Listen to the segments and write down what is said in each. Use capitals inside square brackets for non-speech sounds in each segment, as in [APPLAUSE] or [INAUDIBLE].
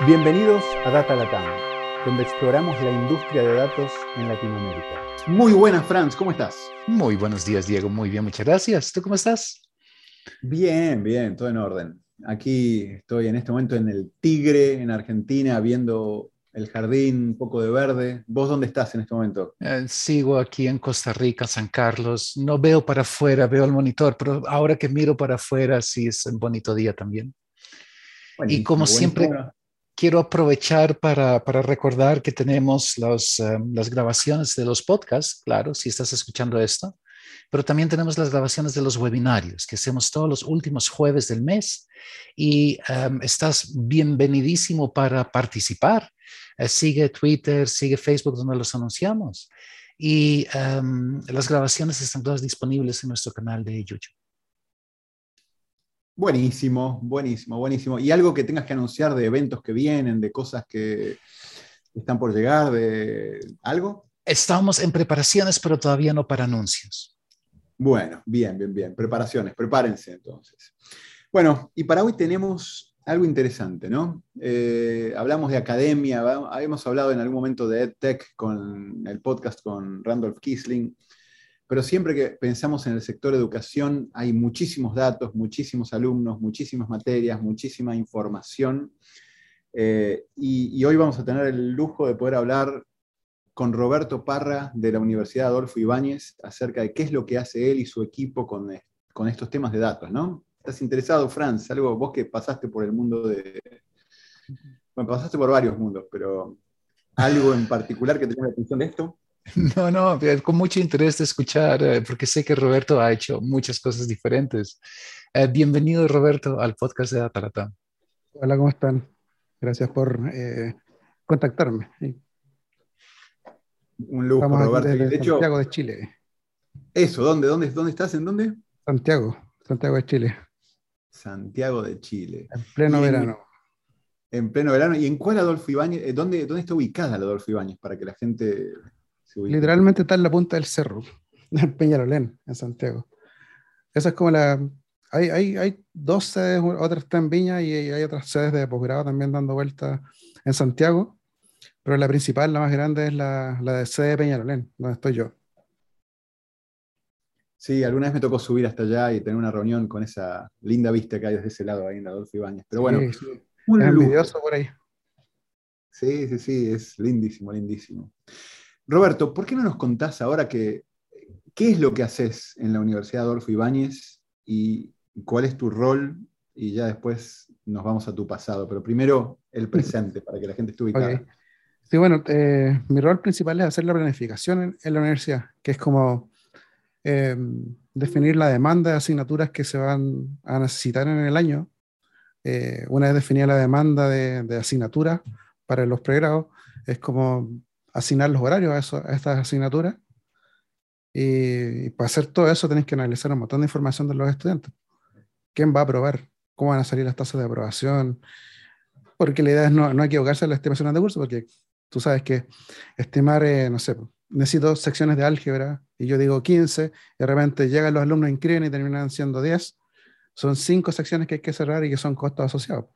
Bienvenidos a Data Latam, donde exploramos la industria de datos en Latinoamérica. Muy buenas, Franz, ¿cómo estás? Muy buenos días, Diego. Muy bien, muchas gracias. ¿Tú cómo estás? Bien, bien, todo en orden. Aquí estoy en este momento en el Tigre, en Argentina, viendo el jardín, un poco de verde. ¿Vos dónde estás en este momento? Eh, sigo aquí en Costa Rica, San Carlos. No veo para afuera, veo el monitor, pero ahora que miro para afuera, sí es un bonito día también. y como siempre, quiero aprovechar para, para, recordar que tenemos los, um, las grabaciones de los podcasts, claro, si estás escuchando esto, pero también tenemos las grabaciones de los webinarios que hacemos todos los últimos jueves del mes y um, estás bienvenidísimo para participar. Uh, sigue Twitter, sigue Facebook donde los anunciamos y um, las grabaciones están todas disponibles en nuestro canal de YouTube. Buenísimo, buenísimo, buenísimo. ¿Y algo que tengas que anunciar de eventos que vienen, de cosas que están por llegar, de algo? Estamos en preparaciones, pero todavía no para anuncios. Bueno, bien, bien, bien. Preparaciones, prepárense entonces. Bueno, y para hoy tenemos algo interesante, ¿no? Eh, hablamos de academia, habíamos hablado en algún momento de EdTech con el podcast con Randolph Kisling pero siempre que pensamos en el sector educación hay muchísimos datos, muchísimos alumnos, muchísimas materias, muchísima información. Eh, y, hoy vamos a tener el lujo de poder hablar con Roberto Parra de la Universidad Adolfo Ibáñez acerca de qué es lo que hace él y su equipo con, con estos temas de datos, ¿no? ¿Estás interesado, Franz? Algo, vos que pasaste por el mundo de... Bueno, pasaste por varios mundos, pero algo en particular que te llame la atención de esto. [LAUGHS] No, no, con mucho interés de escuchar, eh, porque sé que Roberto ha hecho muchas cosas diferentes. Eh, bienvenido, Roberto, al podcast de Atalata. Hola, ¿cómo están? Gracias por eh, contactarme. Un lujo, Roberto. De, Santiago de Chile. Eso, ¿dónde, dónde, ¿dónde estás? ¿En dónde? Santiago, Santiago de Chile. Santiago de Chile. En pleno verano. En pleno verano. ¿Y en cuál Adolfo Ibáñez? ¿Dónde, dónde está ubicada la Adolfo Ibáñez para que la gente Literalmente está en la punta del cerro, [LAUGHS] en Peñarolén, en Santiago. Esa es como la. Hay, hay, hay dos sedes, otras están en Viña y hay, otras sedes de posgrado también dando vueltas en Santiago, pero la principal, la más grande, es la, la de sede de Peñarolén, donde estoy yo. Sí, alguna vez me tocó subir hasta allá y tener una reunión con esa linda vista que hay desde ese lado ahí en Adolfo Ibáñez. Pero bueno, sí, un es envidioso por ahí. Sí, sí, sí, es lindísimo, lindísimo. Roberto, ¿por qué no nos contás ahora que, qué es lo que haces en la Universidad Adolfo Ibáñez y cuál es tu rol? Y ya después nos vamos a tu pasado, pero primero el presente para que la gente esté ubicada. Sí, bueno, eh, mi rol principal es hacer la planificación en, la universidad, que es como em, definir la demanda de asignaturas que se van a necesitar en el año. Eh, una vez definida la demanda de, de asignaturas para los pregrados, es como asignar los horarios a, estas asignaturas. Y, para hacer todo eso tenéis que analizar un montón de información de los estudiantes. ¿Quién va a aprobar? ¿Cómo van a salir las tasas de aprobación? Porque la idea es no, no equivocarse en la estimación de curso, porque tú sabes que estimar, eh, no sé, necesito secciones de álgebra y yo digo 15, y de repente llegan los alumnos, inscriben y terminan siendo 10. Son cinco secciones que hay que cerrar y que son costos asociados.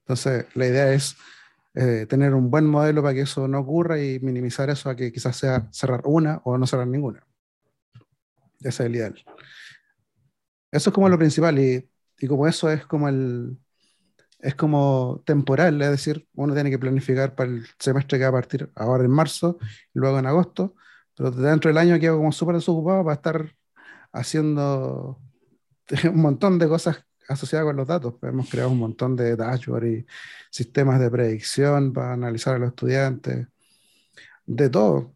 Entonces, la idea es eh, tener un buen modelo para que eso no ocurra y minimizar eso a que quizás sea cerrar una o no cerrar ninguna. Ese es el ideal. Eso es como lo principal y, y como eso es como el es como temporal, es decir, uno tiene que planificar para el semestre que va a partir ahora en marzo y luego en agosto, pero dentro del año quedo como súper desocupado para estar haciendo [LAUGHS] un montón de cosas asociada con los datos. Hemos creado un montón de dashboards y sistemas de predicción para analizar a los estudiantes, de todo.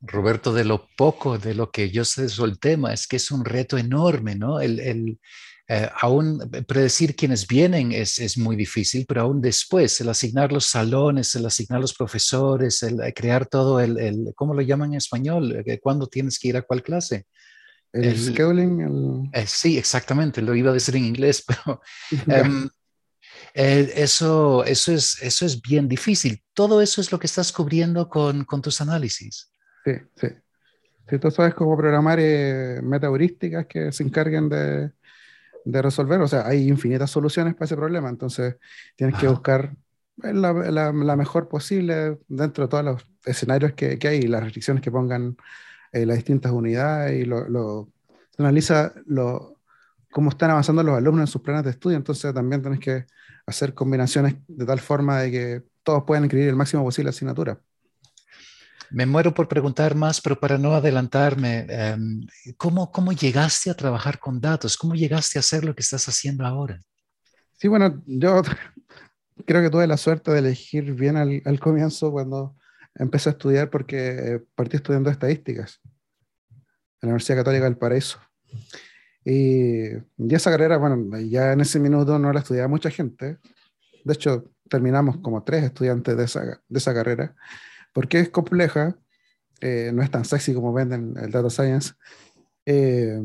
Roberto, de lo poco de lo que yo sé sobre el tema, es que es un reto enorme, ¿no? El, el eh, aún predecir quiénes vienen es, es, muy difícil, pero aún después, el asignar los salones, el asignar los profesores, el crear todo el, el ¿cómo lo llaman en español? Eh, ¿Cuándo tienes que ir a cuál clase? El, scheduling. Eh, sí, exactamente, lo iba a decir en inglés, [LAUGHS] pero [LAUGHS] em, eh, eso, eso, es, eso es bien difícil. Todo eso es lo que estás cubriendo con, con tus análisis. Sí, sí. Si tú sabes cómo programar eh, metaheurísticas que se encarguen de, de resolver. O sea, hay infinitas soluciones para ese problema, entonces tienes que buscar la, la, mejor posible dentro de todos los escenarios que, que hay y las restricciones que pongan eh, las distintas unidades y lo, lo analiza lo, cómo están avanzando los alumnos en sus planes de estudio, entonces también tienes que hacer combinaciones de tal forma de que todos puedan inscribir el máximo posible asignatura. Me muero por preguntar más, pero para no adelantarme, em, ¿cómo, ¿cómo llegaste a trabajar con datos? ¿Cómo llegaste a hacer lo que estás haciendo ahora? Sí, bueno, yo [LAUGHS] creo que tuve la suerte de elegir bien al, al comienzo cuando empecé a estudiar porque partí estudiando estadísticas en la Universidad Católica del Paraíso. Y, y, esa carrera, bueno, ya en ese minuto no la estudiaba mucha gente. De hecho, terminamos como tres estudiantes de esa, de esa carrera, porque es compleja, eh, no es tan sexy como venden el Data Science. Eh,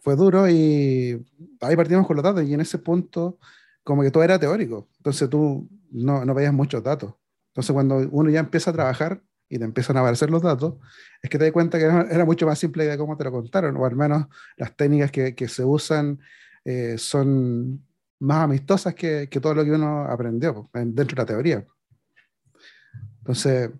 fue duro y ahí partimos con los datos y en ese punto como que todo era teórico, entonces tú no, no veías muchos datos. Entonces cuando uno ya empieza a trabajar y te empiezan a aparecer los datos, es que te das cuenta que era mucho más simple de cómo te lo contaron, o al menos las técnicas que, que se usan eh, son más amistosas que, que, todo lo que uno aprendió dentro de la teoría. Entonces,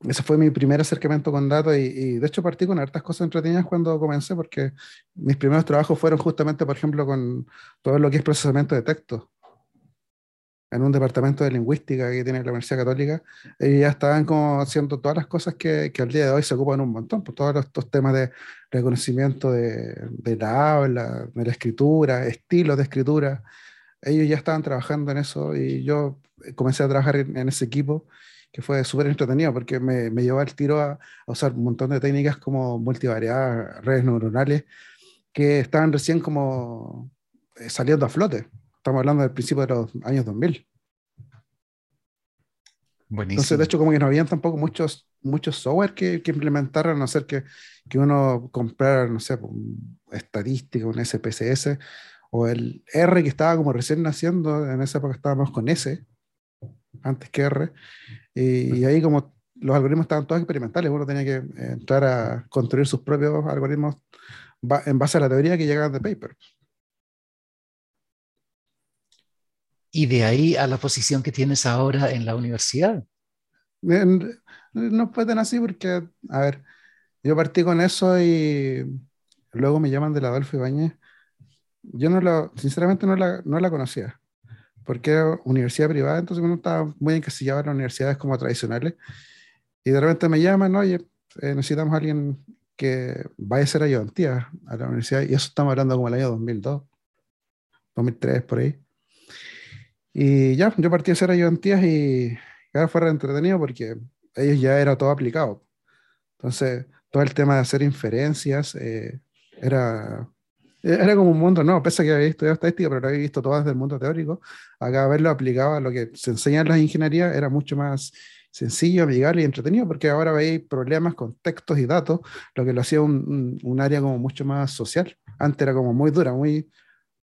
ese fue mi primer acercamiento con datos y, y, de hecho partí con hartas cosas entretenidas cuando comencé, porque mis primeros trabajos fueron justamente, por ejemplo, con todo lo que es procesamiento de texto en un departamento de lingüística que tiene la Universidad Católica, y ya estaban como haciendo todas las cosas que, que al día de hoy se ocupan un montón, pues todos estos temas de reconocimiento de, de la habla, de la escritura, estilos de escritura, ellos ya estaban trabajando en eso y yo comencé a trabajar en, ese equipo que fue súper entretenido porque me, me, llevó al tiro a, a, usar un montón de técnicas como multivariadas, redes neuronales, que estaban recién como eh, saliendo a flote. Estamos hablando del principio de los años 2000. Buenísimo. Entonces, de hecho, como que no habían tampoco muchos, muchos software que, que implementaran, a no ser que, que uno comprara, no sé, un estadística, un SPSS, o el R que estaba como recién naciendo, en esa época estábamos con S, antes que R, y, y ahí como los algoritmos estaban todos experimentales, uno tenía que entrar a construir sus propios algoritmos en base a la teoría que llegaban de paper. Y de ahí a la posición que tienes ahora en la universidad. No fue tan así porque, a ver, yo partí con eso y luego me llaman de la Adolfo Ibáñez. Yo no la, sinceramente no la, no la conocía, porque era universidad privada, entonces uno estaba muy encasillado en las universidades como tradicionales. Y de repente me llaman, oye, eh, necesitamos a alguien que vaya a ser ayudantía a la universidad, y eso estamos hablando como el año 2002, 2003, por ahí. Y ya, yo partí a hacer ayudantías y claro, fue re entretenido porque ellos ya era todo aplicado. Entonces, todo el tema de hacer inferencias eh, era, era como un mundo, no, pese a que había estudiado estadística, pero lo había visto todo desde el mundo teórico. Acá verlo aplicado a lo que se enseña en las ingenierías era mucho más sencillo, amigable y entretenido, porque ahora veis problemas con textos y datos, lo que lo hacía un, un, un área como mucho más social. Antes era como muy dura, muy,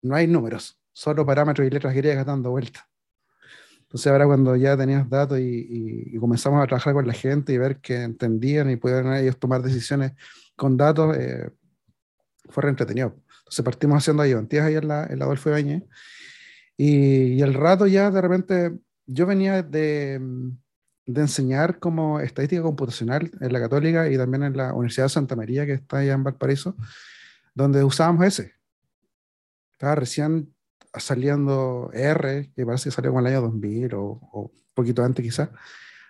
no hay números solo parámetros y letras griegas dando vueltas. Entonces ahora cuando ya tenías datos y, y, comenzamos a trabajar con la gente y ver que entendían y pudieron ellos tomar decisiones con datos, eh, fue entretenido. Entonces partimos haciendo ayudantías ahí en la, en la Adolfo Ibañez y, y el rato ya de repente yo venía de, de, enseñar como estadística computacional en la Católica y también en la Universidad de Santa María que está allá en Valparaíso, donde usábamos ese. Estaba recién saliendo R, que parece que salió en el año 2000 o, un poquito antes quizás.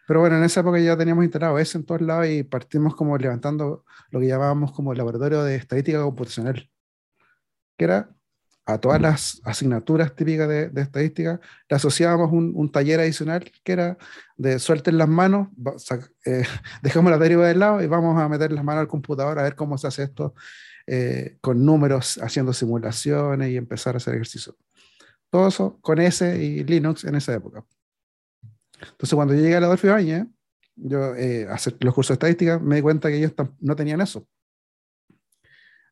Pero bueno, en esa época ya teníamos instalado ese en todos lados y partimos como levantando lo que llamábamos como el laboratorio de estadística computacional, que era a todas las asignaturas típicas de, de estadística, le asociábamos un, un, taller adicional que era de suelten las manos, eh, [LAUGHS] dejamos la deriva del lado y vamos a meter las manos al computador a ver cómo se hace esto eh, con números, haciendo simulaciones y empezar a hacer ejercicio. Todo eso con S y Linux en esa época. Entonces, cuando yo llegué a la Adolfo Ibañez, yo eh, hacer los cursos de estadística, me di cuenta que ellos no tenían eso.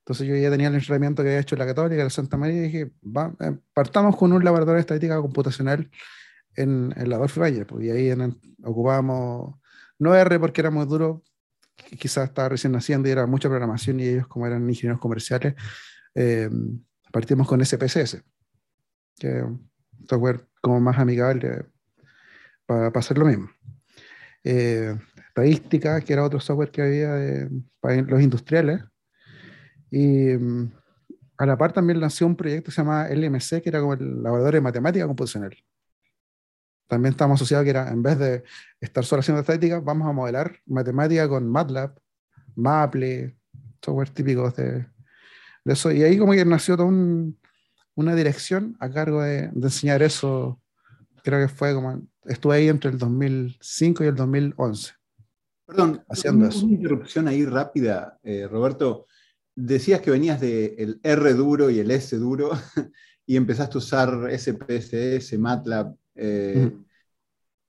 Entonces yo ya tenía el entrenamiento que había hecho en la Católica, en la Santa María, y dije, va, eh, partamos con un laboratorio de estadística computacional en, en la Adolfo Ibañez, pues, y ahí en, ocupábamos, no R porque era muy duro, quizás estaba recién naciendo y era mucha programación, y ellos como eran ingenieros comerciales, eh, partimos con SPSS, que un software como más amigable para, hacer lo mismo. Eh, estadística, que era otro software que había para los industriales. Y mm, a la par también lanzó un proyecto que se llama LMC, que era como el laboratorio de matemática computacional. También estamos asociados que era, en vez de estar solo haciendo estadística, vamos a modelar matemática con MATLAB, Maple, software típicos de, de eso. Y ahí como que nació toda una dirección a cargo de, de, enseñar eso. Creo que fue como, estuve ahí entre el 2005 y el 2011. Perdón, haciendo eso. Una interrupción ahí rápida, eh, Roberto. Decías que venías del R duro y el S duro [LAUGHS] y empezaste a usar SPSS, MATLAB. Eh,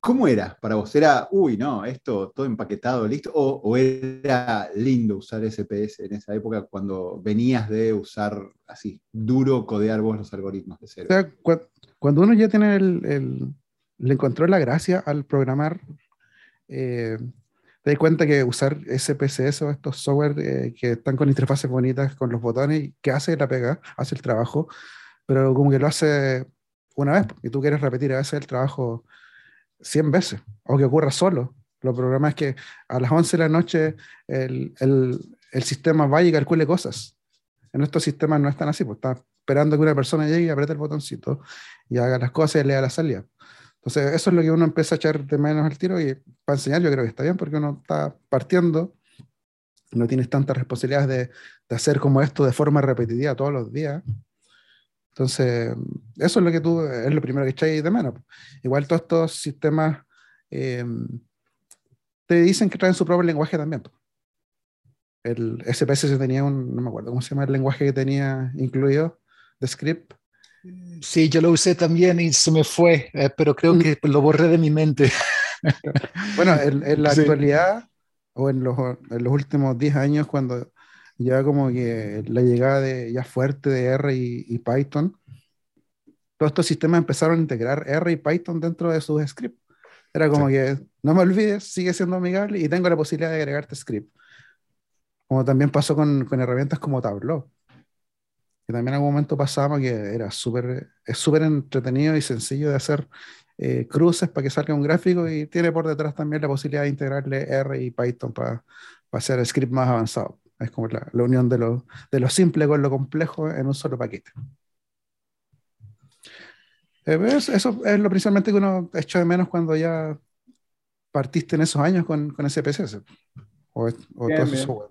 ¿Cómo era para vos? ¿Era, uy, no, esto todo empaquetado, listo? ¿O, era lindo usar SPS en esa época cuando venías de usar así, duro, codear vos los algoritmos de cero? O sea, cuando uno ya tiene el, le encontró la gracia al programar, eh, te das cuenta que usar SPSS o estos software eh, que están con interfaces bonitas, con los botones, que hace la pega, hace el trabajo, pero como que lo hace una vez, y tú quieres repetir a veces el trabajo 100 veces, o que ocurra solo. Los programas es que a las 11 de la noche el, el, el sistema vaya y calcule cosas. En estos sistemas no están así, pues está esperando que una persona llegue y apriete el botoncito y haga las cosas y lea la salida. Entonces, eso es lo que uno empieza a echar de menos al tiro y para enseñar yo creo que está bien porque uno está partiendo, no tienes tantas responsabilidades de, de hacer como esto de forma repetitiva todos los días. Entonces, eso es lo que tú, es lo primero que echáis de menos. Igual todos estos sistemas eh, te dicen que traen su propio lenguaje también. El SPS tenía un, no me acuerdo cómo se llama el lenguaje que tenía incluido, de script. Sí, yo lo usé también y se me fue, eh, pero creo mm. que lo borré de mi mente. bueno, en, la actualidad o en los, en los últimos 10 años, cuando ya como que la llegada de, ya fuerte de R y, Python, todos estos sistemas empezaron a integrar R y Python dentro de sus scripts. Era como que, no me olvides, sigue siendo amigable y tengo la posibilidad de agregarte script. Como también pasó con, con herramientas como Tableau. Que también en algún momento pasaba que era súper es súper entretenido y sencillo de hacer eh, cruces para que salga un gráfico y tiene por detrás también la posibilidad de integrarle R y Python para, para hacer script más avanzado. Es como la, unión de lo, de lo, simple con lo complejo en un solo paquete. Eh, eso es lo principalmente que uno echa de menos cuando ya partiste en esos años con, con SPSS. O, o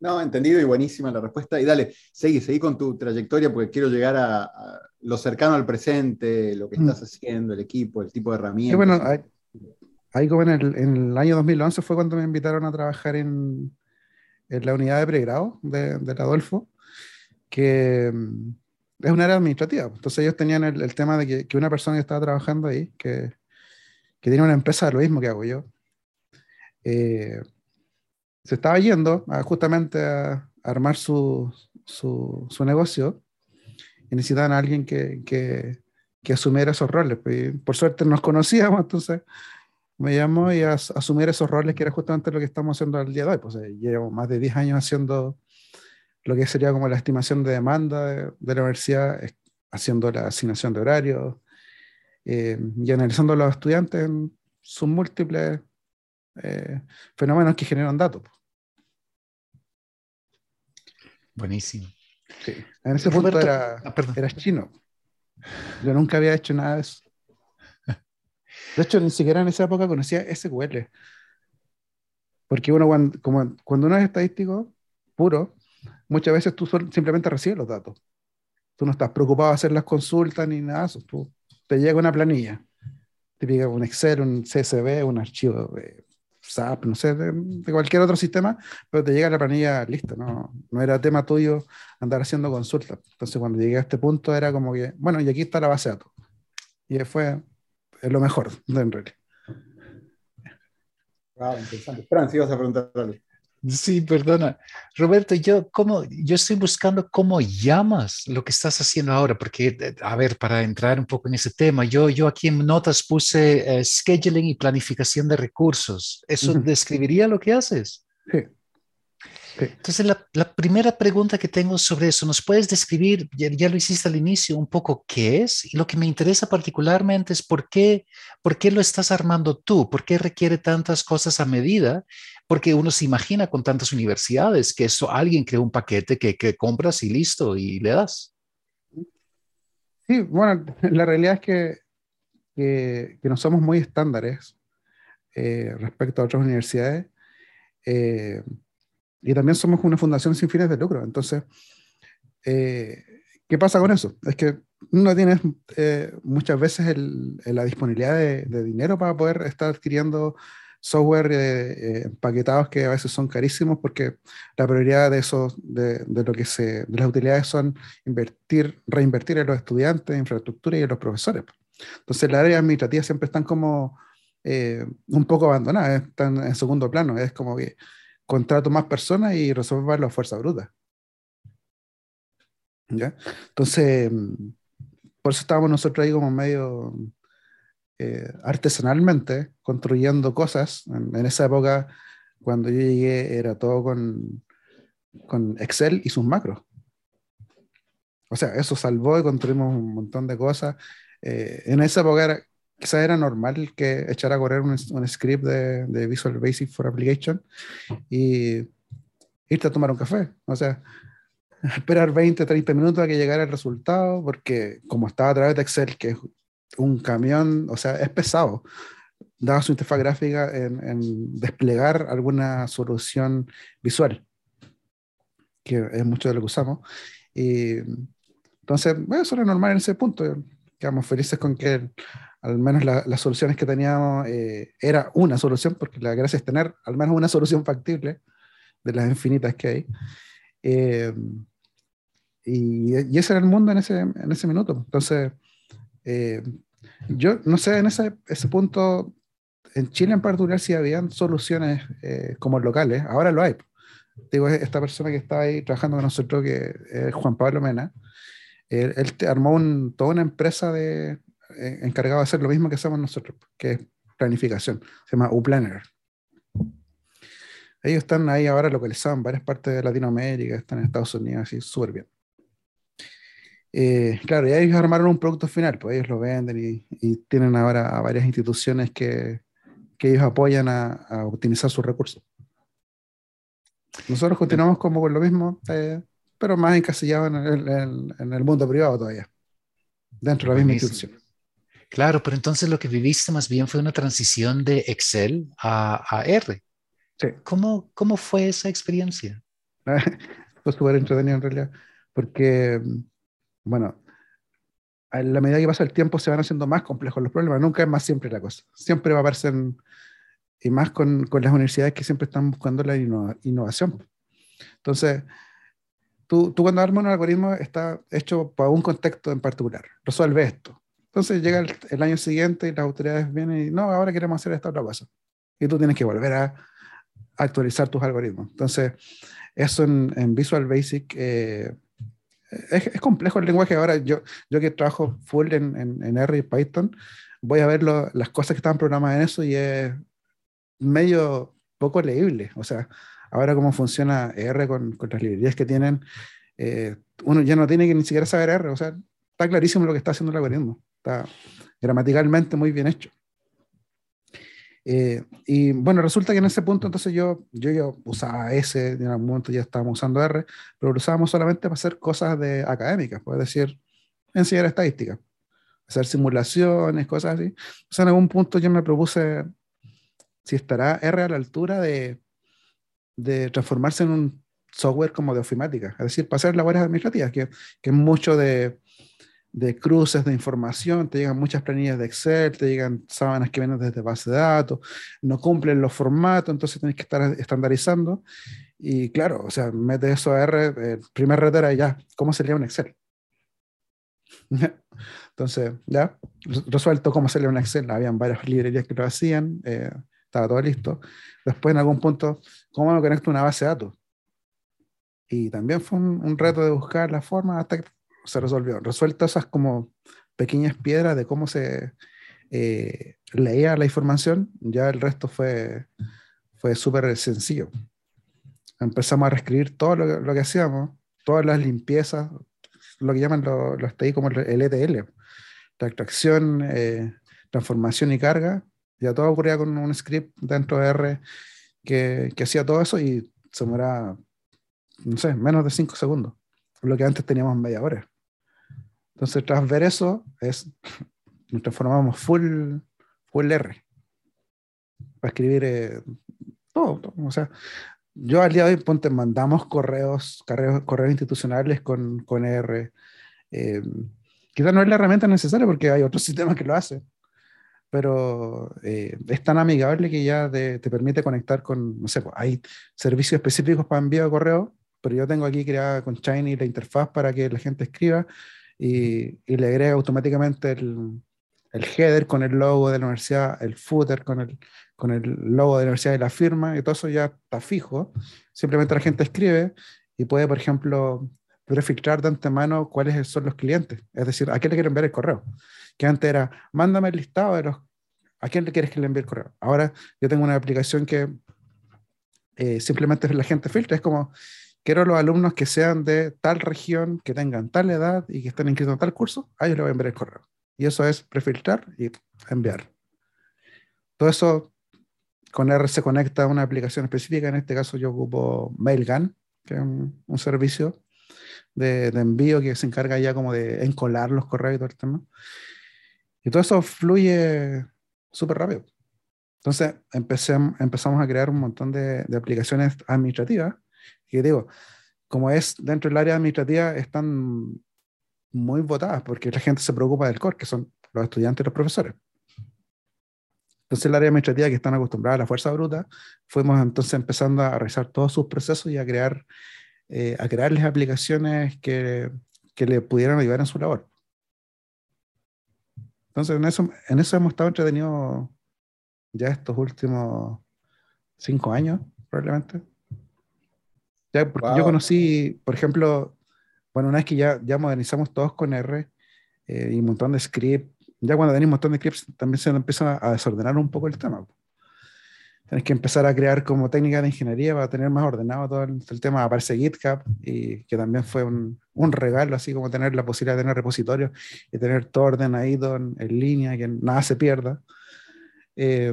No, entendido y buenísima la respuesta. Y dale, seguí, seguí con tu trayectoria porque quiero llegar a, lo cercano al presente, lo que mm. estás haciendo, el equipo, el tipo de herramientas. bueno, ahí, como en el, en el, año 2011 fue cuando me invitaron a trabajar en, en la unidad de pregrado de, del Adolfo, que mm, es un área administrativa. Entonces ellos tenían el, tema de que, que, una persona que estaba trabajando ahí, que, que tiene una empresa de lo mismo que hago yo, eh, se estaba yendo justamente a, armar su, su, su, negocio y necesitaban a alguien que, que, que asumiera esos roles. Pues, por suerte nos conocíamos, entonces me llamó y a, asumir esos roles que era justamente lo que estamos haciendo al día de hoy. Pues eh, llevo más de 10 años haciendo lo que sería como la estimación de demanda de, la universidad, haciendo la asignación de horarios eh, y analizando a los estudiantes en sus múltiples eh, fenómenos que generan datos. Pues. Buenísimo. Sí. En ese punto era, ah, era chino. Yo nunca había hecho nada de eso. De hecho, ni siquiera en esa época conocía SQL. Porque uno, cuando, como, cuando uno es estadístico puro, muchas veces tú simplemente recibes los datos. Tú no estás preocupado de hacer las consultas ni nada. Tú, te llega una planilla. Te llega un Excel, un CSV, un archivo de SAP, no sé, de, cualquier otro sistema, pero te llega la planilla lista. No, no era tema tuyo andar haciendo consultas. Entonces, cuando llegué a este punto, era como que, bueno, y aquí está la base de datos. Y fue, es lo mejor de Enrique. Wow, interesante. Fran, si vas a preguntar Sí, perdona. Roberto, yo, ¿cómo, yo estoy buscando cómo llamas lo que estás haciendo ahora, porque, a ver, para entrar un poco en ese tema, yo, yo aquí en notas puse eh, scheduling y planificación de recursos. ¿Eso describiría lo que haces? Sí. Entonces, la, primera pregunta que tengo sobre eso, ¿nos puedes describir, ya, lo hiciste al inicio, un poco qué es? Y lo que me interesa particularmente es por qué, por qué lo estás armando tú, por qué requiere tantas cosas a medida, porque uno se imagina con tantas universidades que eso alguien crea un paquete que, que compras y listo, y le das. Sí, bueno, [LAUGHS] la realidad es que, que, no somos muy estándares eh, respecto a otras universidades. Eh, y también somos una fundación sin fines de lucro. Entonces, eh, ¿qué pasa con eso? Es que no tienes eh, muchas veces la disponibilidad de, dinero para poder estar adquiriendo software eh, empaquetados que a veces son carísimos porque la prioridad de eso, de, lo que se, de las utilidades son invertir, reinvertir en los estudiantes, en infraestructura y en los profesores. Entonces, las áreas administrativas siempre están como un poco abandonadas, están en segundo plano. Es como que contrato más personas y resolver la fuerza bruta. ¿Ya? Entonces, por eso estábamos nosotros ahí como medio eh, artesanalmente construyendo cosas. En, esa época, cuando yo llegué, era todo con, con Excel y sus macros. O sea, eso salvó y construimos un montón de cosas. Eh, en esa época era, quizás era normal que echara a correr un, un script de, de, Visual Basic for Application y irte a tomar un café. O sea, [LAUGHS] esperar 20, 30 minutos a que llegara el resultado, porque como estaba a través de Excel, que es un camión, o sea, es pesado, daba su interfaz gráfica en, en desplegar alguna solución visual, que es mucho de lo que usamos. Y entonces, bueno, eso era normal en ese punto. Quedamos felices con que al menos las soluciones que teníamos eh, era una solución, porque la gracia es tener al menos una solución factible de las infinitas que hay. Eh, y, ese era el mundo en ese, en ese minuto. Entonces, eh, yo no sé, en ese, ese punto, en Chile en particular, si habían soluciones como locales, ahora lo hay. Digo, esta persona que está ahí trabajando con nosotros, que es Juan Pablo Mena, él, él armó toda una empresa de, eh, encargado de hacer lo mismo que hacemos nosotros, que es planificación. Se llama UPlanner. Ellos están ahí ahora localizados en varias partes de Latinoamérica, están en Estados Unidos, así súper bien. Eh, claro, y ellos armaron un producto final, pues ellos lo venden y, tienen ahora a varias instituciones que, que ellos apoyan a, a, optimizar sus recursos. Nosotros continuamos como con lo mismo, eh, pero más encasillado en el, en el, mundo privado todavía, dentro de la misma institución. Claro, pero entonces lo que viviste más bien fue una transición de Excel a, R. Sí. ¿Cómo, ¿Cómo fue esa experiencia? [LAUGHS] fue súper entretenido en realidad, porque, bueno, a la medida que pasa el tiempo se van haciendo más complejos los problemas, nunca es más siempre la cosa. Siempre va a aparecer, y más con, con las universidades que siempre están buscando la innovación. Entonces, tú, tú cuando armas un algoritmo está hecho para un contexto en particular. Resuelve esto. Entonces llega el, año siguiente y las autoridades vienen y no, ahora queremos hacer esta otra cosa. Y tú tienes que volver a actualizar tus algoritmos. Entonces, eso en, Visual Basic eh, es, complejo el lenguaje. Ahora, yo, yo que trabajo full en, en, R y Python, voy a ver las cosas que están programadas en eso y es medio poco leíble. O sea, ahora cómo funciona R con, con las librerías que tienen, eh, uno ya no tiene que ni siquiera saber R. O sea, está clarísimo lo que está haciendo el algoritmo. Gramaticalmente muy bien hecho. Eh, y bueno, resulta que en ese punto entonces yo, yo, yo usaba S, en algún momento ya estábamos usando R, pero lo usábamos solamente para hacer cosas de académicas, puede decir, enseñar estadística, hacer simulaciones, cosas así. O sea, en algún punto yo me propuse si estará R a la altura de, de transformarse en un software como de ofimática, es decir, para hacer labores administrativas, que, que es mucho de de cruces de información, te llegan muchas planillas de Excel, te llegan sábanas que vienen desde base de datos, no cumplen los formatos, entonces tienes que estar estandarizando. Y claro, o sea, mete eso a R, el primer reto era ya, ¿cómo se lee un Excel? [LAUGHS] Entonces, ya, resuelto cómo se lee un Excel, habían varias librerías que lo hacían, eh, estaba todo listo. Después, en algún punto, ¿cómo me conecto a una base de datos? Y también fue un, un reto de buscar la forma hasta que se resolvió. Resuelto esas como pequeñas piedras de cómo se eh, leía la información, ya el resto fue, fue súper sencillo. empezamos a reescribir todo lo, que hacíamos, todas las limpiezas, lo que llaman los TI como el ETL, la extracción, eh, transformación y carga, ya todo ocurría con un script dentro de R que, que hacía todo eso y se demoraba, no sé, menos de 5 segundos, lo que antes teníamos media hora. Entonces, tras ver eso, es, nos transformamos full, full R para escribir eh, todo, O sea, yo al día de hoy, ponte, mandamos correos, correos, correos institucionales con, con R. Eh, quizás no es la herramienta necesaria porque hay otros [LAUGHS] sistemas que lo hacen, pero eh, es tan amigable que ya te, te, permite conectar con, no sé, pues, hay servicios específicos para envío de correo, pero yo tengo aquí creada con Shiny la interfaz para que la gente escriba y, y le agrega automáticamente el, el header con el logo de la universidad, el footer con el, con el logo de la universidad y la firma, y todo eso ya está fijo. Simplemente la gente escribe y puede, por ejemplo, prefiltrar de antemano cuáles son los clientes. Es decir, a quién le quiero enviar el correo. Que antes era, mándame el listado de los... ¿A quién le quieres que le envíe el correo? Ahora yo tengo una aplicación que eh, simplemente la gente filtra. Es como, quiero los alumnos que sean de tal región, que tengan tal edad y que estén inscritos en tal curso, a ellos les voy a enviar el correo. Y eso es prefiltrar y enviar. Todo eso con R se conecta a una aplicación específica. En este caso yo ocupo Mailgun, que es un, servicio de, de, envío que se encarga ya como de encolar los correos y todo el tema. Y todo eso fluye súper rápido. Entonces empecé, empezamos a crear un montón de, de aplicaciones administrativas. Y digo, como es dentro del área administrativa, están muy votadas porque la gente se preocupa del core, que son los estudiantes y los profesores. Entonces, el área administrativa que están acostumbrada a la fuerza bruta, fuimos entonces empezando a revisar todos sus procesos y a crear, eh, a crearles aplicaciones que, que le pudieran ayudar en su labor. Entonces, en eso, en eso hemos estado entretenidos ya estos últimos cinco años, probablemente. Ya, porque yo conocí, por ejemplo, bueno, una vez que ya, ya modernizamos todos con R eh, y un montón de script, ya cuando tenés un montón de scripts también se empieza a desordenar un poco el tema. Tienes que empezar a crear como técnica de ingeniería para tener más ordenado todo el, tema. Aparece GitHub y que también fue un, un, regalo, así como tener la posibilidad de tener repositorios y tener todo ordenadito en, en línea, que nada se pierda. Eh,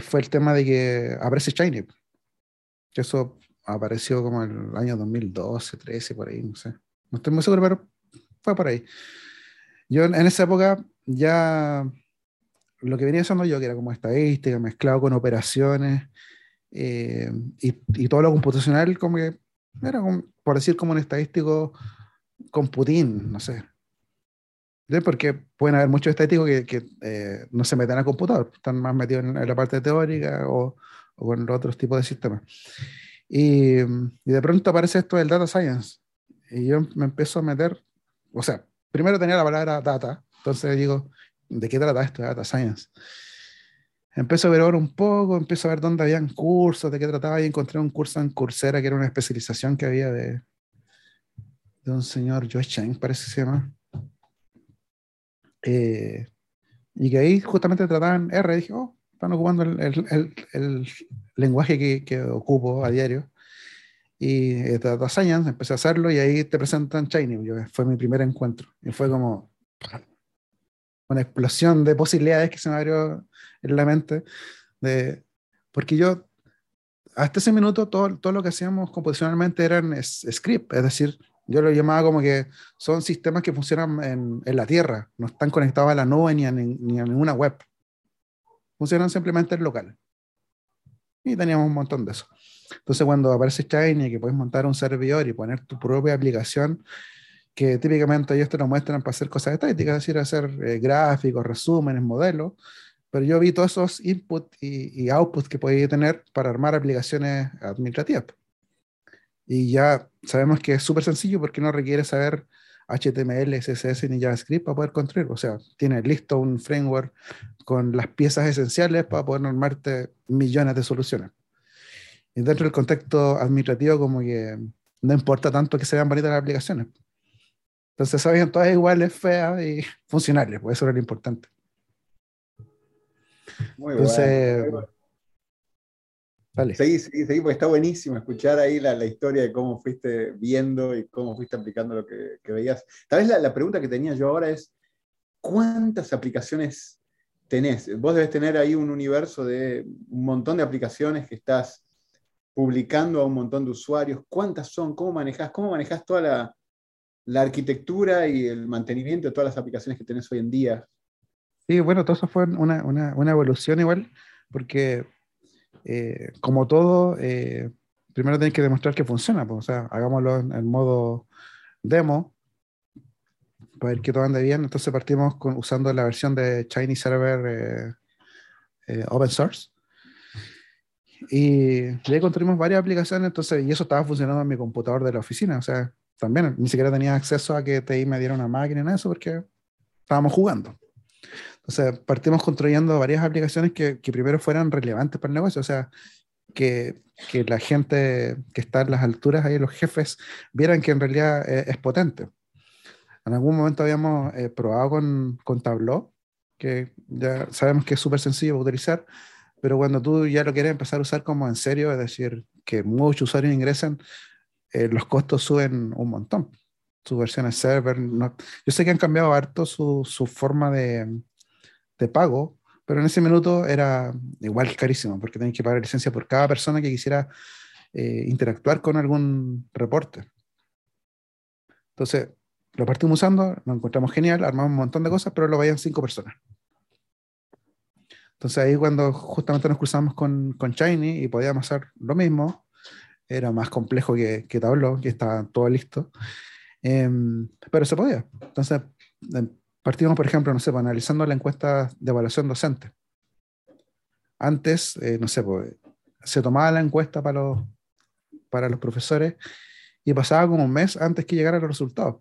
fue el tema de que aparece Shiny. Que eso apareció como en el año 2012, 13, por ahí, no sé. No estoy muy seguro, pero fue por ahí. Yo en esa época ya lo que venía haciendo yo, que era como estadística, mezclado con operaciones eh, y, todo lo computacional, como que era, por decir, como un estadístico con Putin, no sé. Porque pueden haber muchos estadísticos que, que eh, no se meten al computador, están más metidos en, la parte teórica o, o con otros tipos de sistemas. Y, de pronto aparece esto del data science. Y yo me empiezo a meter, o sea, primero tenía la palabra data, entonces digo, ¿de qué trata esto de data science? Empiezo a ver ahora un poco, empiezo a ver dónde habían cursos, de qué trataba, y encontré un curso en Coursera que era una especialización que había de, de un señor Josh Chang, parece que se llama. Eh, y que ahí justamente trataban R, dije, oh, están ocupando el, el, el, lenguaje que, que, ocupo a diario. Y de Data Science empecé a hacerlo y ahí te presentan Shiny. fue mi primer encuentro. Y fue como una explosión de posibilidades que se me abrió en la mente. De, porque yo, hasta ese minuto, todo, todo lo que hacíamos composicionalmente eran script, es decir, yo lo llamaba como que son sistemas que funcionan en, en la Tierra, no están conectados a la nube ni a, ni a ninguna web funcionan simplemente en local. Y teníamos un montón de eso. Entonces, cuando aparece Shiny, que puedes montar un servidor y poner tu propia aplicación, que típicamente ellos te lo muestran para hacer cosas estáticas, es decir, hacer eh, gráficos, resúmenes, modelos, pero yo vi todos esos inputs y, y outputs que podía tener para armar aplicaciones administrativas. Y ya sabemos que es súper sencillo porque no requiere saber HTML, CSS ni JavaScript para poder construir. O sea, tiene listo un framework con las piezas esenciales para poder armarte millones de soluciones. Y dentro del contexto administrativo, como que no importa tanto que sean bonitas las aplicaciones. Entonces, sabían todas iguales, feas y [LAUGHS] funcionales, pues eso era lo importante. Muy Entonces, Dale. Seguí, seguí, seguí, porque está buenísimo escuchar ahí la, historia de cómo fuiste viendo y cómo fuiste aplicando lo que, veías. Tal vez la, la, pregunta que tenía yo ahora es, ¿cuántas aplicaciones tenés? Vos debes tener ahí un universo de un montón de aplicaciones que estás publicando a un montón de usuarios. ¿Cuántas son? ¿Cómo manejás? ¿Cómo manejás toda la, la arquitectura y el mantenimiento de todas las aplicaciones que tenés hoy en día? Sí, bueno, todo eso fue una, una, una evolución igual, porque eh, como todo, eh, primero tenés que demostrar que funciona, pues, o sea, hagámoslo en, modo demo, para ver que todo ande bien. Entonces partimos con, usando la versión de Chinese Server eh, Open Source. Y ya construimos varias aplicaciones, entonces, y eso estaba funcionando en mi computador de la oficina, o sea, también ni siquiera tenía acceso a que TI me diera una máquina en eso porque estábamos jugando. Entonces, partimos construyendo varias aplicaciones que, que primero fueran relevantes para el negocio, o sea, que, que, la gente que está en las alturas, ahí los jefes, vieran que en realidad es, potente. En algún momento habíamos eh, probado con, con Tableau, que ya sabemos que es súper sencillo de utilizar, pero cuando tú ya lo quieres empezar a usar como en serio, es decir, que muchos usuarios ingresen, eh, los costos suben un montón. Sus versiones server, yo sé que han cambiado harto su, su forma de, de, pago, pero en ese minuto era igual carísimo, porque tenéis que pagar licencia por cada persona que quisiera eh, interactuar con algún reporte. Entonces, lo partimos usando, lo encontramos genial, armamos un montón de cosas, pero lo vayan cinco personas. Entonces ahí cuando justamente nos cruzamos con, con Shiny y podíamos hacer lo mismo, era más complejo que, que Tableau, que estaba todo listo, em, pero se podía. Entonces em, partimos, por ejemplo, no sé, pues, analizando la encuesta de evaluación docente. Antes, eh, no sé, pues, se tomaba la encuesta para los, para los profesores y pasaba como un mes antes que llegaran los resultados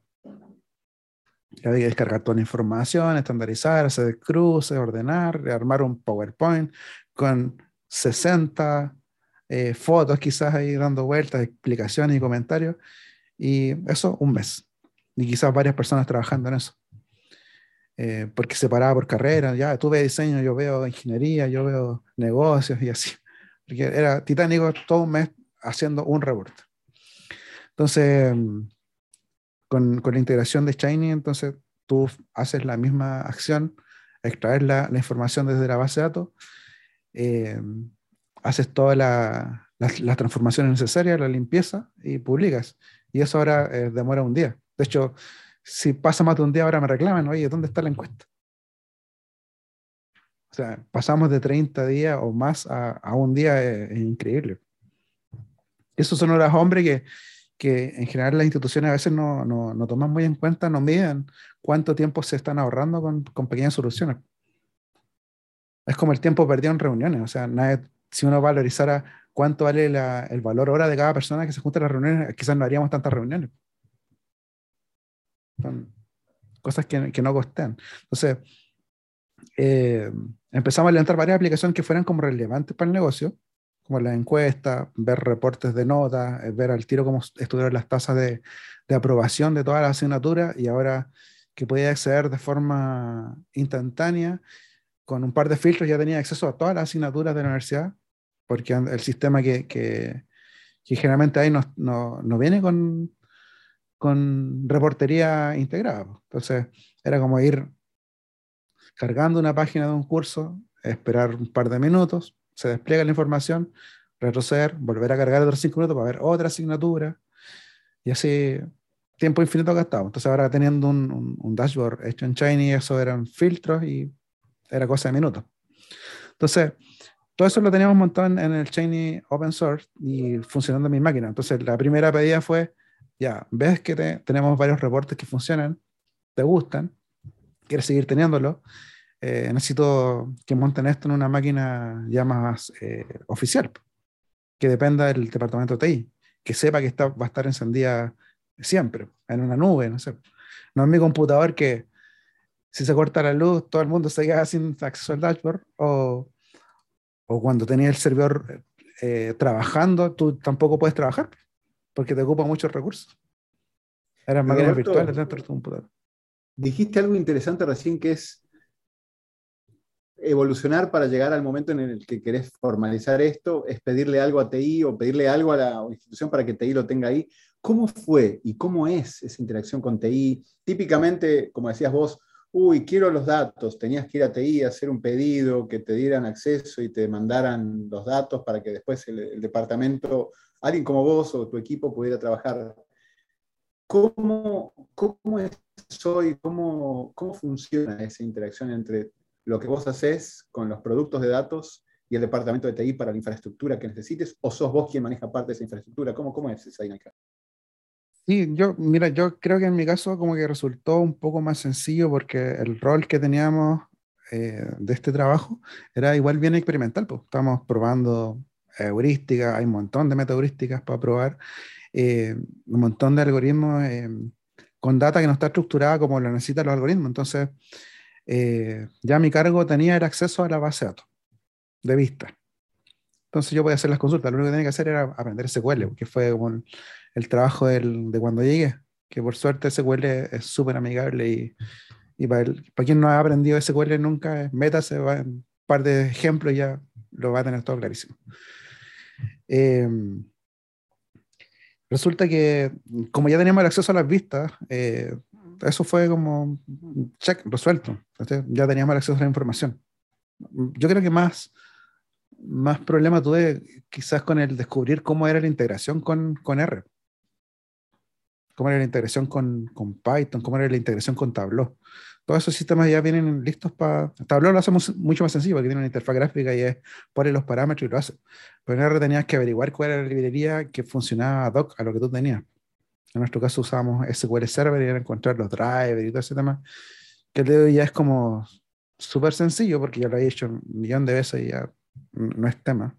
había que descargar toda la información, estandarizar, hacer cruces, ordenar, armar un PowerPoint con 60 eh, fotos quizás ahí dando vueltas, explicaciones y comentarios. Y eso un mes. Y quizás varias personas trabajando en eso. Eh, porque separaba por carrera, ya tú ves diseño, yo veo ingeniería, yo veo negocios y así. Porque era titánico todo un mes haciendo un reporte. Entonces, con, con, la integración de Shiny, entonces tú haces la misma acción, extraer la, la información desde la base de datos, eh, haces todas la, las transformaciones necesarias, la limpieza y publicas. Y eso ahora eh, demora un día. De hecho, si pasa más de un día, ahora me reclaman, oye, ¿dónde está la encuesta? O sea, pasamos de 30 días o más a, a un día, eh, es, increíble. Esos son los hombres que, que en general las instituciones a veces no, no, no, toman muy en cuenta, no miden cuánto tiempo se están ahorrando con, con, pequeñas soluciones. Es como el tiempo perdido en reuniones, o sea, nadie, si uno valorizara cuánto vale el valor hora de cada persona que se junta a las reuniones, quizás no haríamos tantas reuniones. Son cosas que, que no costean. Entonces, eh, empezamos a levantar varias aplicaciones que fueran como relevantes para el negocio como la encuesta, ver reportes de notas, eh, ver al tiro cómo estuvieron las tasas de, de aprobación de todas las asignaturas y ahora que podía acceder de forma instantánea, con un par de filtros ya tenía acceso a todas las asignaturas de la universidad, porque el sistema que, que, que generalmente ahí no, no, no, viene con, con reportería integrada. Entonces era como ir cargando una página de un curso, esperar un par de minutos, se despliega la información, retroceder, volver a cargar otros cinco minutos para ver otra asignatura, y así tiempo infinito gastado. Entonces ahora teniendo un, un, dashboard hecho en Shiny, eso eran filtros y era cosa de minutos. Entonces, todo eso lo teníamos montado en, el Shiny Open Source y funcionando en mi máquina. Entonces, la primera pedida fue, ya, ves que tenemos varios reportes que funcionan, te gustan, quieres seguir teniéndolo, eh, necesito que monten esto en una máquina ya más eh, oficial, que dependa del departamento de TI, que sepa que está, va a estar encendida siempre, en una nube, no sé. No es mi computador que si se corta la luz, todo el mundo se queda sin acceso al dashboard, o, o cuando tenía el servidor eh, trabajando, tú tampoco puedes trabajar, porque te ocupa muchos recursos. Eran máquinas virtuales dentro de tu computador. Dijiste algo interesante recién que es evolucionar para llegar al momento en el que querés formalizar esto, es pedirle algo a TI o pedirle algo a la institución para que TI lo tenga ahí. ¿Cómo fue y cómo es esa interacción con TI? Típicamente, como decías vos, uy, quiero los datos, tenías que ir a TI a hacer un pedido, que te dieran acceso y te mandaran los datos para que después el, departamento, alguien como vos o tu equipo pudiera trabajar. ¿Cómo, cómo es hoy, cómo, cómo funciona esa interacción entre lo que vos haces con los productos de datos y el departamento de TI para la infraestructura que necesites, o sos vos quien maneja parte de esa infraestructura? ¿Cómo, cómo es esa dinámica? Sí, yo, mira, yo creo que en mi caso como que resultó un poco más sencillo porque el rol que teníamos eh, de este trabajo era igual bien experimental, pues estamos probando heurísticas, hay un montón de metaheurísticas para probar, eh, un montón de algoritmos eh, con data que no está estructurada como lo necesitan los algoritmos. Entonces, ya mi cargo tenía el acceso a la base de datos de vista. Entonces yo podía hacer las consultas, lo único que tenía que hacer era aprender SQL, que fue como el trabajo del, de cuando llegué, que por suerte SQL es súper amigable y, y para, para, quien no ha aprendido SQL nunca, métase, va en un par de ejemplos y ya lo va a tener todo clarísimo. Em, resulta que como ya teníamos el acceso a las vistas, eh, eso fue como check, resuelto. ya teníamos el acceso a la información. Yo creo que más, más problema tuve quizás con el descubrir cómo era la integración con, con R cómo era la integración con, con, Python, cómo era la integración con Tableau. Todos esos sistemas ya vienen listos para... Tableau lo hacemos mucho más sencillo porque tiene una interfaz gráfica y es pone los parámetros y lo hace. Pero en R tenías que averiguar cuál era la librería que funcionaba ad hoc a lo que tú tenías. En nuestro caso usábamos SQL Server y era encontrar los drivers y todo ese tema, que el de hoy ya es como súper sencillo porque ya lo he hecho un millón de veces y ya no es tema.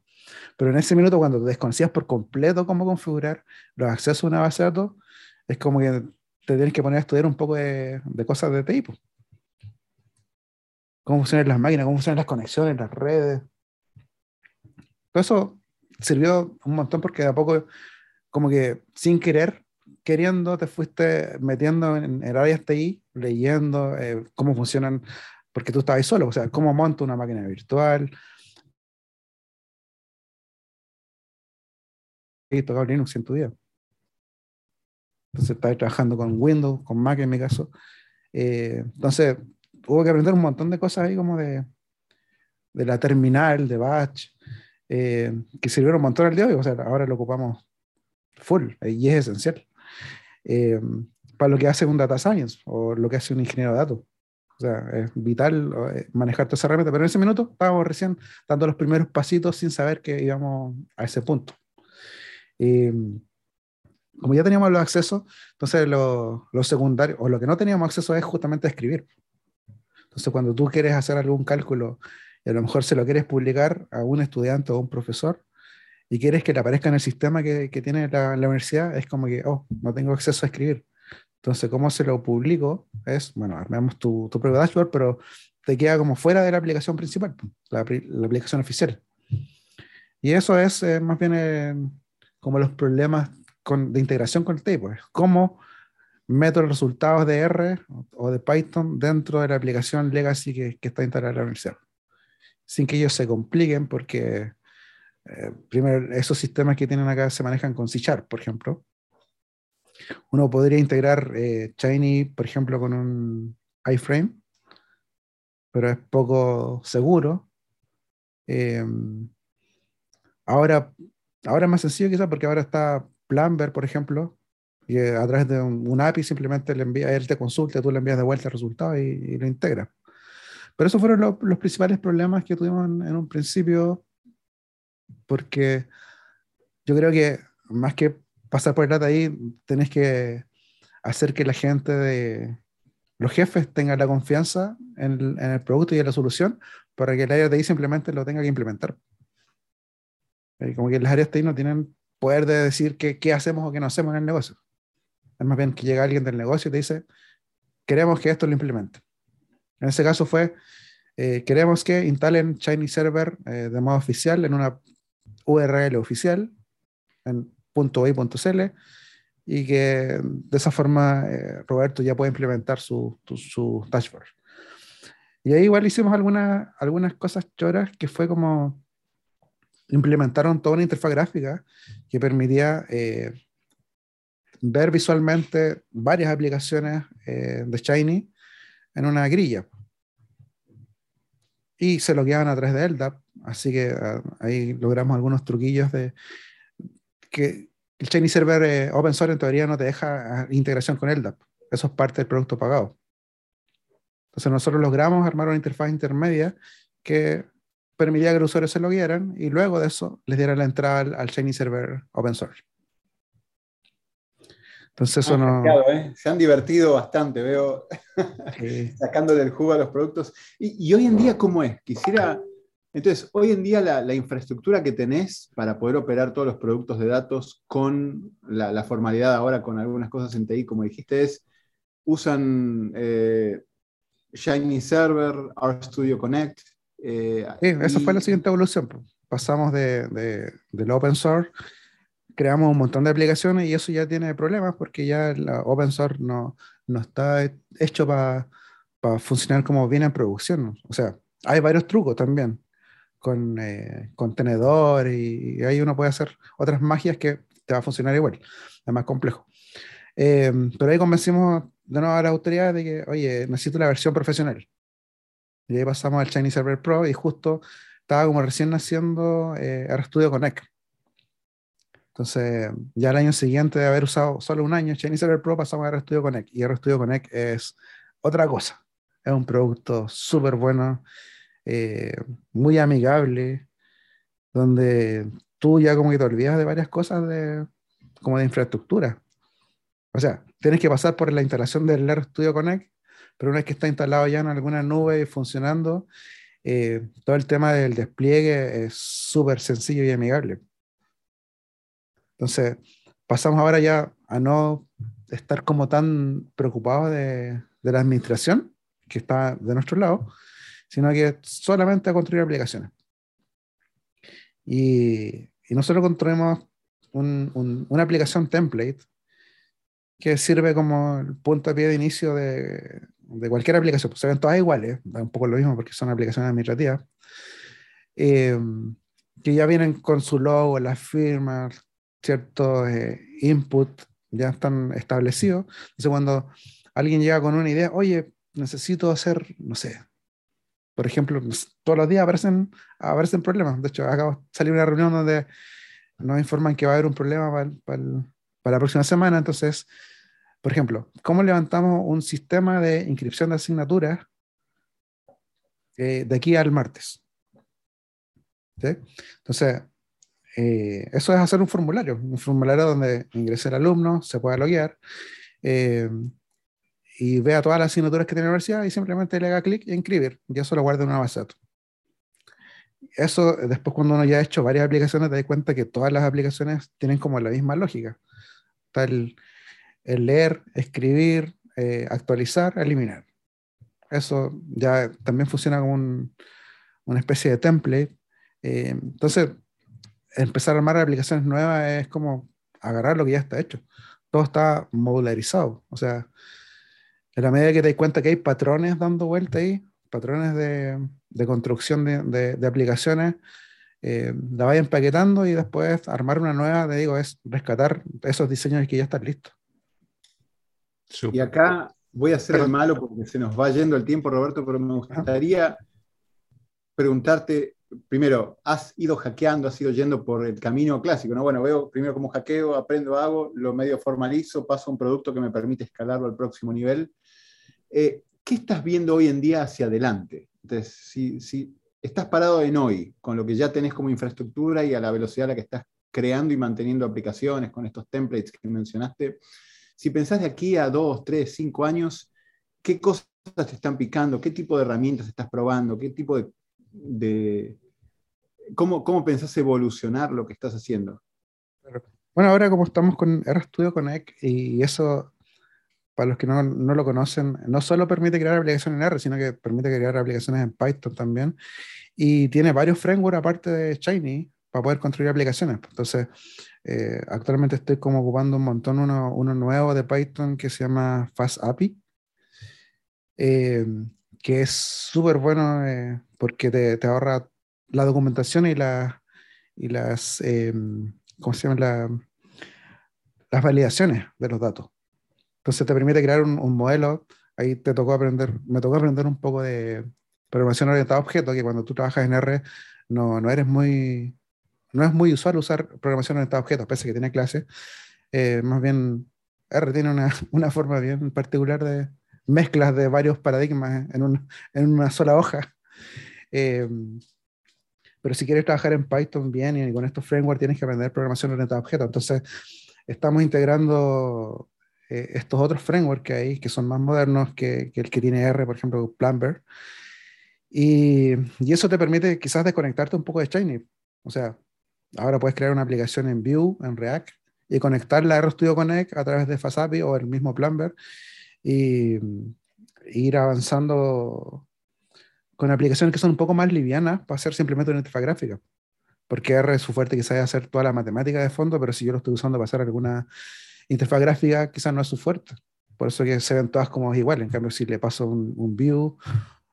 Pero en ese minuto, cuando desconocías por completo cómo configurar los accesos a una base de datos, es como que te tienes que poner a estudiar un poco de, cosas de tipo. Cómo funcionan las máquinas, cómo funcionan las conexiones, las redes. Todo eso sirvió un montón porque de a poco, como que sin querer, queriendo, te fuiste metiendo en, en áreas TI, leyendo eh, cómo funcionan, porque tú estabas solo, o sea, cómo monto una máquina virtual. Y tocaba Linux en tu día. Entonces estaba trabajando con Windows, con Mac en mi caso. Eh, entonces hubo que aprender un montón de cosas ahí como de, de la terminal, de batch, eh, que sirvieron un montón al día hoy. O sea, ahora lo ocupamos full y es esencial. Eh, para lo que hace un data science o lo que hace un ingeniero de datos. O sea, es vital manejar toda esa herramienta, pero en ese minuto estábamos recién dando los primeros pasitos sin saber que íbamos a ese punto como ya teníamos los accesos, entonces lo, lo, secundario, o lo que no teníamos acceso es justamente escribir. Entonces, cuando tú quieres hacer algún cálculo y a lo mejor se lo quieres publicar a un estudiante o a un profesor y quieres que le aparezca en el sistema que, que tiene la, la, universidad, es como que, oh, no tengo acceso a escribir. Entonces, ¿cómo se lo publico? Es, bueno, armamos tu, tu propio dashboard, pero te queda como fuera de la aplicación principal, la, la aplicación oficial. Y eso es eh, más bien eh, como los problemas de integración con el TI, pues, cómo meto los resultados de R o de Python dentro de la aplicación legacy que, está instalada en la universidad, sin que ellos se compliquen porque eh, primero esos sistemas que tienen acá se manejan con C por ejemplo. Uno podría integrar eh, Shiny, por ejemplo, con un iframe, pero es poco seguro. Eh, ahora, ahora es más sencillo quizás porque ahora está Plumber, por ejemplo, y a través de un, API simplemente le envía, él te consulta, tú le envías de vuelta el resultado y, lo integra. Pero esos fueron los principales problemas que tuvimos en, un principio, porque yo creo que más que pasar por el data ahí, tenés que hacer que la gente de los jefes tengan la confianza en el, producto y en la solución para que el área de ahí simplemente lo tenga que implementar. Como que las áreas ahí no tienen poder de decir qué, qué hacemos o qué no hacemos en el negocio. Es más bien que llega alguien del negocio y te dice, queremos que esto lo implemente. En ese caso fue, eh, queremos que instalen Chinese Server eh, de modo oficial en una URL oficial, en .i.cl, y que de esa forma eh, Roberto ya puede implementar su, su, dashboard. Y ahí igual hicimos algunas, algunas cosas choras que fue como implementaron toda una interfaz gráfica que permitía eh, ver visualmente varias aplicaciones eh, de Shiny en una grilla. Y se logueaban a través de LDAP, así que ah, ahí logramos algunos truquillos de que el Shiny Server eh, Open Source en teoría no te deja ah, integración con LDAP. Eso es parte del producto pagado. Entonces nosotros logramos armar una interfaz intermedia que permitía que los usuarios se loguearan y luego de eso les diera la entrada al, Shiny Server Open Source. Entonces eso no... ¿eh? Se han divertido bastante, veo, [LAUGHS] sacándole el jugo a los productos. Y, hoy en día, ¿cómo es? Quisiera... Entonces, hoy en día la, infraestructura que tenés para poder operar todos los productos de datos con la, formalidad ahora, con algunas cosas en TI, como dijiste, es, usan eh, Shiny Server, RStudio Connect. Eh, sí, esa fue la siguiente evolución. Pasamos de, de, del open source, creamos un montón de aplicaciones y eso ya tiene problemas porque ya la open source no, no está hecho para funcionar como viene en producción. O sea, hay varios trucos también con eh, contenedor y, ahí uno puede hacer otras magias que te va a funcionar igual. Es más complejo. Eh, pero ahí convencimos de nuevo a la autoridad de que, oye, necesito la versión profesional. Y ahí pasamos al Chinese Server Pro y justo estaba como recién naciendo eh, RStudio Connect. Entonces, ya el año siguiente de haber usado solo un año Chinese Server Pro, pasamos a RStudio Connect. Y RStudio Connect es otra cosa. Es un producto súper bueno, eh, muy amigable, donde tú ya como que te olvidas de varias cosas de, como de infraestructura. O sea, tienes que pasar por la instalación del RStudio Connect, pero una vez que está instalado ya en alguna nube funcionando, eh, todo el tema del despliegue es súper sencillo y amigable. Entonces, pasamos ahora ya a no estar como tan preocupados de, la administración, que está de nuestro lado, sino que solamente a construir aplicaciones. Y, nosotros construimos una aplicación template que sirve como el punto de pie de inicio de, de cualquier aplicación. Pues se ven todas iguales, un poco lo mismo porque son aplicaciones administrativas, eh, que ya vienen con su logo, las firmas, ciertos eh, input ya están establecidos. Entonces, cuando alguien llega con una idea, oye, necesito hacer, no sé, por ejemplo, todos los días aparecen, aparecen problemas. De hecho, acabo de salir una reunión donde nos informan que va a haber un problema para, para, para la próxima semana. Entonces, por ejemplo, ¿cómo levantamos un sistema de inscripción de asignaturas eh, de aquí al martes? Entonces, eh, eso es hacer un formulario, un formulario donde ingrese el alumno, se pueda loguear eh, y vea todas las asignaturas que tiene la universidad y simplemente le haga clic y inscribir. Y eso lo guarda en una base de datos. Eso, después cuando uno ya ha hecho varias aplicaciones, te das cuenta que todas las aplicaciones tienen como la misma lógica. Está el, el leer, escribir, eh, actualizar, eliminar. Eso ya también funciona como una especie de template. Eh, entonces, empezar a armar aplicaciones nuevas es como agarrar lo que ya está hecho. Todo está modularizado. O sea, en la medida que te das cuenta que hay patrones dando vuelta ahí, patrones de, construcción de, aplicaciones, eh, la vaya empaquetando y después armar una nueva, te digo, es rescatar esos diseños que ya están listos. Y acá voy a ser el malo porque se nos va yendo el tiempo, Roberto, pero me gustaría preguntarte, primero, ¿has ido hackeando, has ido yendo por el camino clásico? ¿no? Bueno, veo primero cómo hackeo, aprendo, hago, lo medio formalizo, paso a un producto que me permite escalarlo al próximo nivel. Eh, ¿Qué estás viendo hoy en día hacia adelante? Entonces, si, si estás parado en hoy, con lo que ya tenés como infraestructura y a la velocidad a la que estás creando y manteniendo aplicaciones con estos templates que mencionaste, si pensás de aquí a dos, tres, cinco años, ¿qué cosas te están picando? ¿Qué tipo de herramientas estás probando? ¿Qué tipo de... ¿cómo, ¿Cómo pensás evolucionar lo que estás haciendo? Bueno, ahora como estamos con RStudio Connect y eso, para los que no, no, lo conocen, no solo permite crear aplicaciones en R, sino que permite crear aplicaciones en Python también. Y tiene varios frameworks aparte de Shiny para poder construir aplicaciones. Entonces, eh, actualmente estoy como ocupando un montón uno, uno, nuevo de Python que se llama FastAPI, eh, que es súper bueno eh, porque te, te, ahorra la documentación y, la, y las, em, ¿cómo se llama? las validaciones de los datos. Entonces te permite crear un, un, modelo. Ahí te tocó aprender, me tocó aprender un poco de programación orientada a objetos, que cuando tú trabajas en R no, no eres muy, no es muy usual usar programación orientada a objetos, pese a que tiene clases. Eh, más bien, R tiene una, [LAUGHS] una, forma bien particular de mezclas de varios paradigmas en, un, en una sola hoja. Eh, pero si quieres trabajar en Python bien y con estos frameworks tienes que aprender programación orientada a objetos. Entonces, estamos integrando eh, estos otros frameworks que hay, que son más modernos que, que, el que tiene R, por ejemplo, Plumber. Y, y, eso te permite quizás desconectarte un poco de Shiny. O sea, ahora puedes crear una aplicación en Vue, en React, y conectarla a RStudio Connect a través de Fasapi o el mismo Plumber y, ir avanzando con aplicaciones que son un poco más livianas para hacer simplemente una interfaz gráfica. Porque R es su fuerte quizás hacer toda la matemática de fondo, pero si yo lo estoy usando para hacer alguna interfaz gráfica, quizás no es su fuerte. Por eso que se ven todas como iguales. En cambio, si le paso un, un view,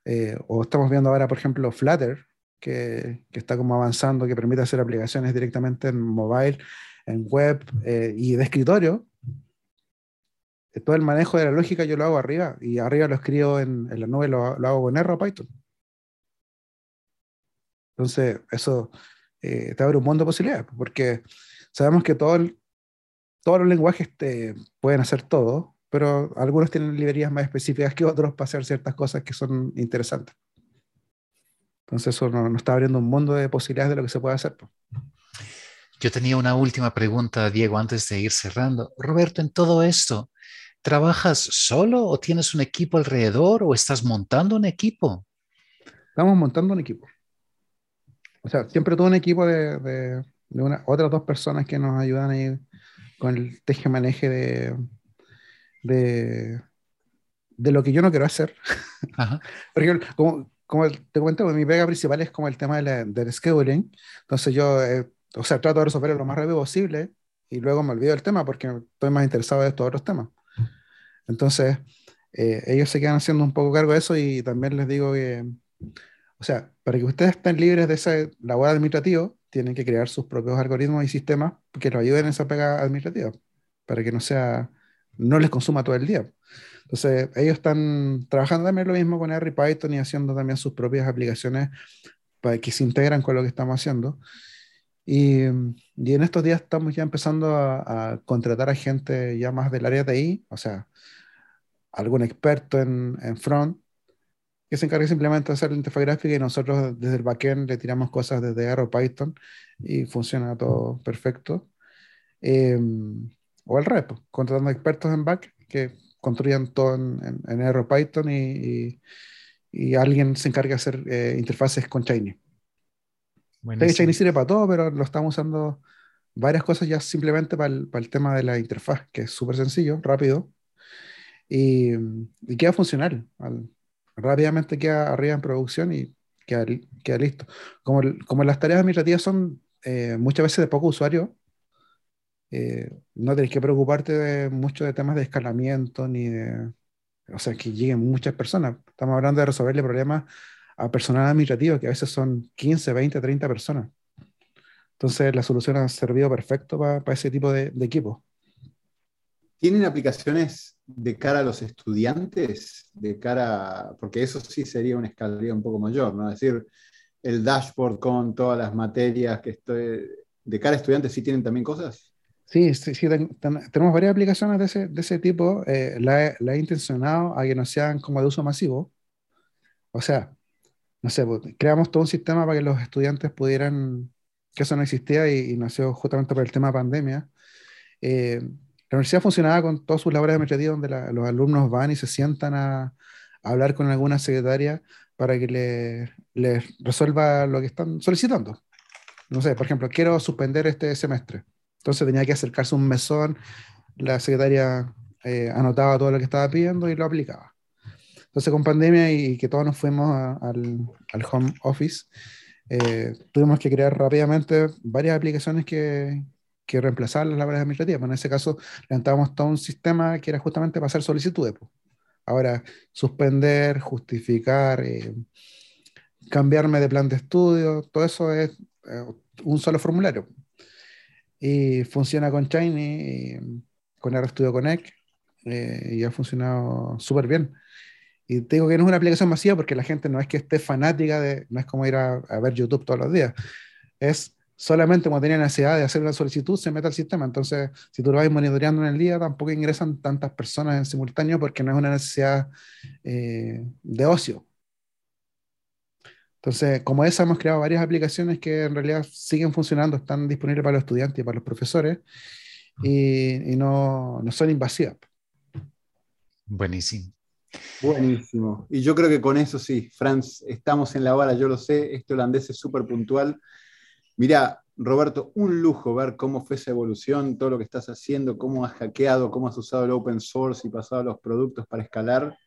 eh, o estamos viendo ahora, por ejemplo, Flutter, que, está como avanzando, que permite hacer aplicaciones directamente en mobile, en web eh, y de escritorio, eh, todo el manejo de la lógica yo lo hago arriba y arriba lo escribo en, la nube, lo, lo, hago con R o Python. Entonces, eso eh, te abre un mundo de posibilidades, porque sabemos que todo todos los lenguajes pueden hacer todo, pero algunos tienen librerías más específicas que otros para hacer ciertas cosas que son interesantes. Entonces eso nos, está abriendo un mundo de posibilidades de lo que se puede hacer. Yo tenía una última pregunta, Diego, antes de ir cerrando. Roberto, en todo esto, ¿trabajas solo o tienes un equipo alrededor o estás montando un equipo? Estamos montando un equipo. O sea, siempre tuve un equipo de, de, de una, otras dos personas que nos ayudan ahí con el teje-maneje de, de, de, lo que yo no quiero hacer. Ajá. [LAUGHS] Por ejemplo, como, te cuento, mi pega principal es como el tema de la, del scheduling. Entonces yo, eh, o sea, trato de resolverlo lo más rápido posible y luego me olvido del tema porque estoy más interesado en estos otros temas. Entonces, eh, ellos se quedan haciendo un poco cargo de eso y también les digo que, o sea, para que ustedes estén libres de esa labor administrativa, tienen que crear sus propios algoritmos y sistemas que los ayuden en esa pega administrativa, para que no sea, no les consuma todo el día. Entonces, ellos están trabajando también lo mismo con R y Python y haciendo también sus propias aplicaciones para que se integran con lo que estamos haciendo. Y, y en estos días estamos ya empezando a, a, contratar a gente ya más del área de TI, o sea, algún experto en, en front, que se encargue simplemente de hacer la interfaz gráfica y nosotros desde el backend le tiramos cosas desde R o Python y funciona todo perfecto. Eh, o al revés, pues, contratando expertos en back que construyan todo en, en, en R o Python y, y, y, alguien se encargue de hacer eh, interfaces con Shiny. Shiny sirve para todo, pero lo estamos usando varias cosas ya simplemente para el, para el tema de la interfaz, que es súper sencillo, rápido y, y queda funcional. Al, rápidamente queda arriba en producción y queda, queda listo. Como, como las tareas administrativas son eh, muchas veces de poco usuario, eh, no tenés que preocuparte mucho de temas de escalamiento ni de, o sea, que lleguen muchas personas. Estamos hablando de resolverle problemas a personal administrativo, que a veces son 15, 20, 30 personas. Entonces, la solución ha servido perfecto para, para ese tipo de, de equipos. ¿Tienen aplicaciones de cara a los estudiantes? De cara, porque eso sí sería una escalera un poco mayor, ¿no? Es decir, el dashboard con todas las materias que estoy. ¿De cara a estudiantes sí tienen también cosas? Sí, sí, sí ten, ten, tenemos varias aplicaciones de ese, de ese tipo. Eh, la, la, he intencionado a que no sean como de uso masivo. O sea, no sé, pues, creamos todo un sistema para que los estudiantes pudieran, que eso no existía y, y nació justamente por el tema de pandemia. Eh, la universidad funcionaba con todas sus labores administrativas donde la, los alumnos van y se sientan a, a, hablar con alguna secretaria para que les le resuelva lo que están solicitando. No sé, por ejemplo, quiero suspender este semestre. Entonces tenía que acercarse un mesón, la secretaria eh, anotaba todo lo que estaba pidiendo y lo aplicaba. Entonces con pandemia y que todos nos fuimos a, al, al, home office, eh, tuvimos que crear rápidamente varias aplicaciones que, que reemplazar las labores administrativas. Pues en ese caso, levantábamos todo un sistema que era justamente para hacer solicitudes, pues, Ahora, suspender, justificar, eh, cambiarme de plan de estudio, todo eso es eh, un solo formulario. Y funciona con Shiny, con RStudio Connect, eh, y ha funcionado súper bien. Y te digo que no es una aplicación masiva porque la gente no es que esté fanática de, no es como ir a, a ver YouTube todos los días, es solamente cuando tenía necesidad de hacer una solicitud se mete al sistema. Entonces, si tú lo vas monitoreando en el día, tampoco ingresan tantas personas en simultáneo porque no es una necesidad eh, de ocio. Entonces, como esa, hemos creado varias aplicaciones que en realidad siguen funcionando, están disponibles para los estudiantes y para los profesores y, no, no son invasivas. Buenísimo. Buenísimo. Y yo creo que con eso sí, Franz, estamos en la hora, yo lo sé, este holandés es súper puntual Mira, Roberto, un lujo ver cómo fue esa evolución, todo lo que estás haciendo, cómo has hackeado, cómo has usado el open source y pasado los productos para escalar.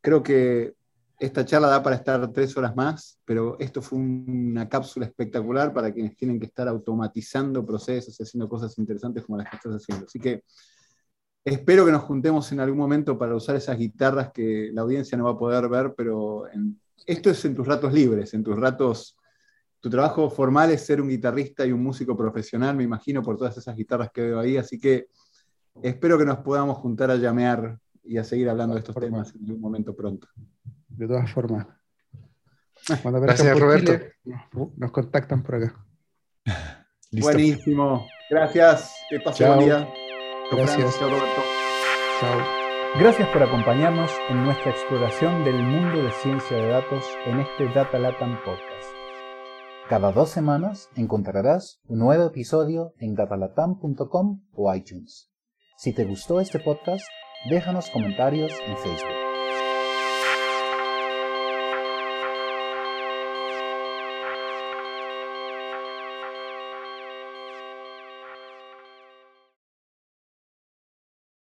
Creo que esta charla da para estar tres horas más, pero esto fue una cápsula espectacular para quienes tienen que estar automatizando procesos y haciendo cosas interesantes como las que estás haciendo. Así que espero que nos juntemos en algún momento para usar esas guitarras que la audiencia no va a poder ver, pero esto es en tus ratos libres, en tus ratos tu trabajo formal es ser un guitarrista y un músico profesional, me imagino, por todas esas guitarras que veo ahí, así que espero que nos podamos juntar a llamear y a seguir hablando de estos temas en un momento pronto. De todas formas. Cuando Gracias, Roberto. nos contactan por acá. [LAUGHS] Buenísimo. Gracias. Que pase buen día. Gracias. Roberto. Chao. Gracias por acompañarnos en nuestra exploración del mundo de ciencia de datos en este Data Latam Podcast. Cada dos semanas encontrarás un nuevo episodio en datalatam.com o iTunes. Si te gustó este podcast, déjanos comentarios en Facebook.